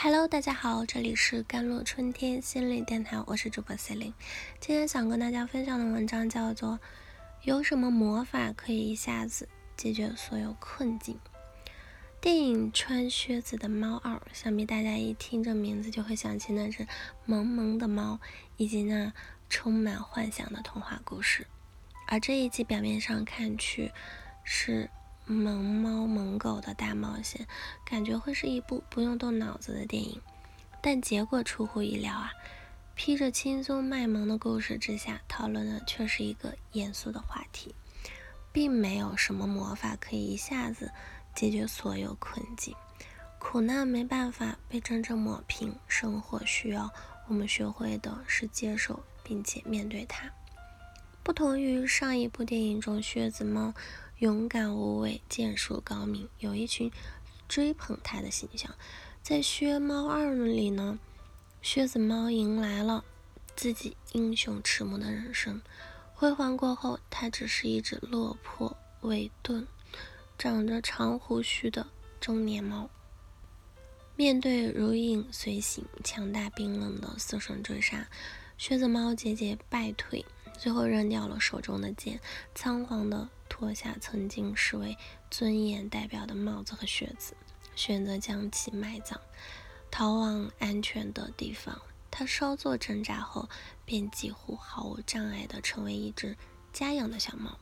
Hello，大家好，这里是甘露春天心灵电台，我是主播 c e l i n e 今天想跟大家分享的文章叫做《有什么魔法可以一下子解决所有困境》。电影《穿靴子的猫二》，想必大家一听这名字就会想起那只萌萌的猫，以及那充满幻想的童话故事。而这一集表面上看去是。萌猫萌狗的大冒险，感觉会是一部不用动脑子的电影，但结果出乎意料啊！披着轻松卖萌的故事之下，讨论的却是一个严肃的话题，并没有什么魔法可以一下子解决所有困境，苦难没办法被真正抹平，生活需要我们学会的是接受并且面对它。不同于上一部电影中靴子猫。勇敢无畏、剑术高明，有一群追捧他的形象。在《靴猫二》里呢，靴子猫迎来了自己英雄迟暮的人生。辉煌过后，它只是一只落魄、萎顿、长着长胡须的中年猫。面对如影随形、强大冰冷的死神追杀，靴子猫节节败退，最后扔掉了手中的剑，仓皇的。脱下曾经视为尊严代表的帽子和靴子，选择将其埋葬，逃往安全的地方。他稍作挣扎后，便几乎毫无障碍地成为一只家养的小猫，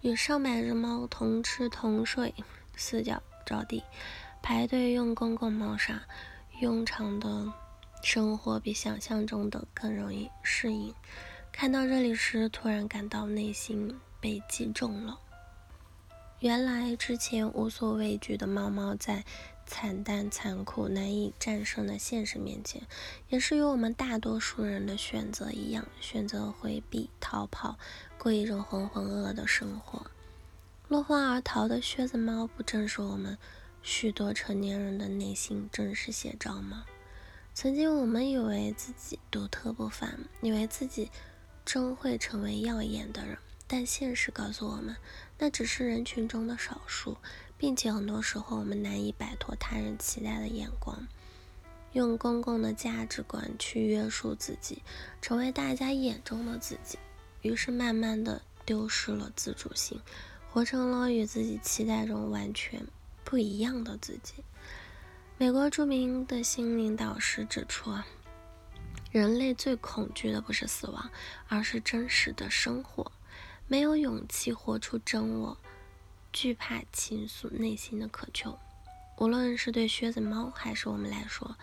与上百只猫同吃同睡，四脚着地，排队用公共猫砂，庸常的生活比想象中的更容易适应。看到这里时，突然感到内心被击中了。原来之前无所畏惧的猫猫，在惨淡、残酷、难以战胜的现实面前，也是与我们大多数人的选择一样，选择回避、逃跑，过一种浑浑噩噩的生活。落荒而逃的靴子猫，不正是我们许多成年人的内心真实写照吗？曾经我们以为自己独特不凡，以为自己终会成为耀眼的人。但现实告诉我们，那只是人群中的少数，并且很多时候我们难以摆脱他人期待的眼光，用公共的价值观去约束自己，成为大家眼中的自己，于是慢慢的丢失了自主性，活成了与自己期待中完全不一样的自己。美国著名的心灵导师指出啊，人类最恐惧的不是死亡，而是真实的生活。没有勇气活出真我，惧怕倾诉内心的渴求。无论是对靴子猫，还是我们来说，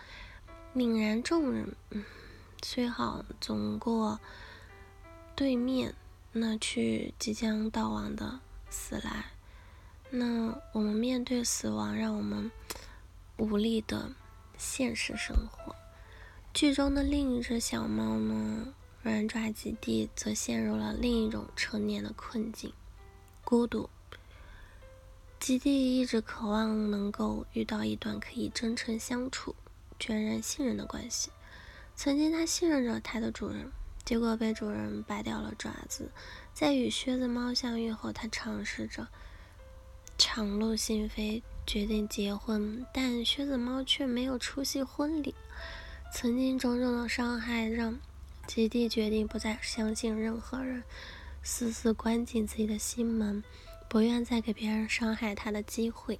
泯然众人，虽好总过对面那去即将到亡的死来。那我们面对死亡，让我们无力的现实生活。剧中的另一只小猫呢？软爪基地则陷入了另一种成年的困境——孤独。基地一直渴望能够遇到一段可以真诚相处、全然信任的关系。曾经，他信任着他的主人，结果被主人拔掉了爪子。在与靴子猫相遇后，他尝试着敞露心扉，决定结婚，但靴子猫却没有出席婚礼。曾经种种的伤害让。吉地决定不再相信任何人，死死关紧自己的心门，不愿再给别人伤害他的机会。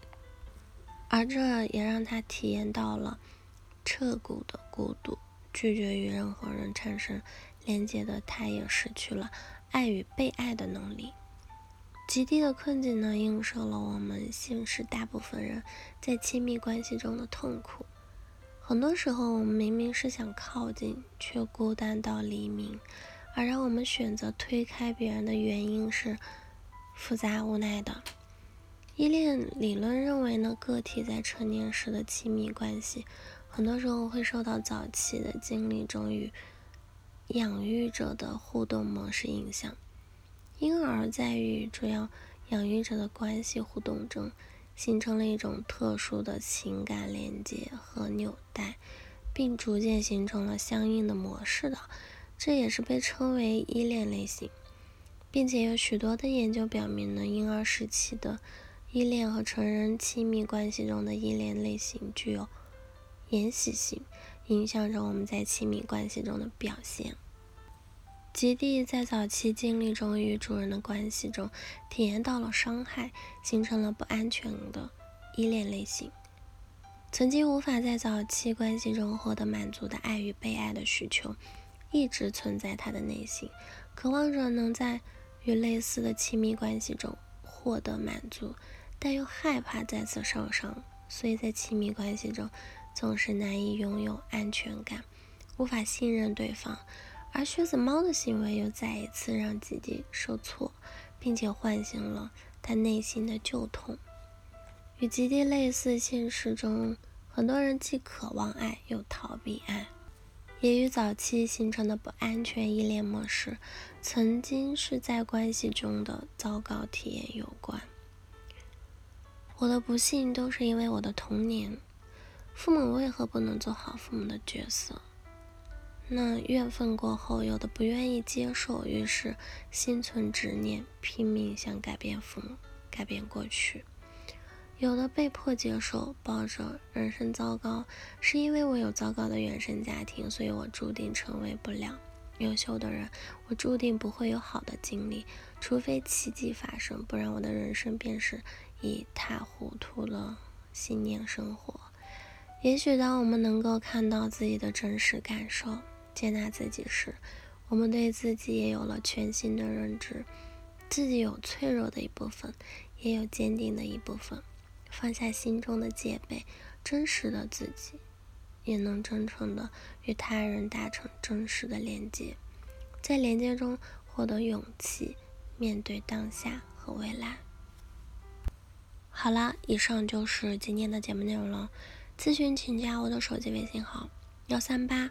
而这也让他体验到了彻骨的孤独，拒绝与任何人产生连接的他，也失去了爱与被爱的能力。极地的困境呢，映射了我们现实大部分人在亲密关系中的痛苦。很多时候，我们明明是想靠近，却孤单到黎明；而让我们选择推开别人的原因是复杂无奈的。依恋理论认为呢，个体在成年时的亲密关系，很多时候会受到早期的经历中与养育者的互动模式影响，因而，在与主要养育者的关系互动中。形成了一种特殊的情感连接和纽带，并逐渐形成了相应的模式的，这也是被称为依恋类型，并且有许多的研究表明呢，婴儿时期的依恋和成人亲密关系中的依恋类型具有延续性，影响着我们在亲密关系中的表现。吉蒂在早期经历中与主人的关系中体验到了伤害，形成了不安全的依恋类型。曾经无法在早期关系中获得满足的爱与被爱的需求，一直存在他的内心，渴望着能在与类似的亲密关系中获得满足，但又害怕再次受伤，所以在亲密关系中总是难以拥有安全感，无法信任对方。而靴子猫的行为又再一次让吉吉受挫，并且唤醒了他内心的旧痛。与吉蒂类似，现实中很多人既渴望爱又逃避爱，也与早期形成的不安全依恋模式，曾经是在关系中的糟糕体验有关。我的不幸都是因为我的童年，父母为何不能做好父母的角色？那怨愤过后，有的不愿意接受，于是心存执念，拼命想改变父母，改变过去；有的被迫接受，抱着人生糟糕，是因为我有糟糕的原生家庭，所以我注定成为不了优秀的人，我注定不会有好的经历，除非奇迹发生，不然我的人生便是一塌糊涂了。信念生活，也许当我们能够看到自己的真实感受。接纳自己时，我们对自己也有了全新的认知。自己有脆弱的一部分，也有坚定的一部分。放下心中的戒备，真实的自己，也能真诚的与他人达成真实的连接，在连接中获得勇气，面对当下和未来。好了，以上就是今天的节目内容了。咨询请加我的手机微信号：幺三八。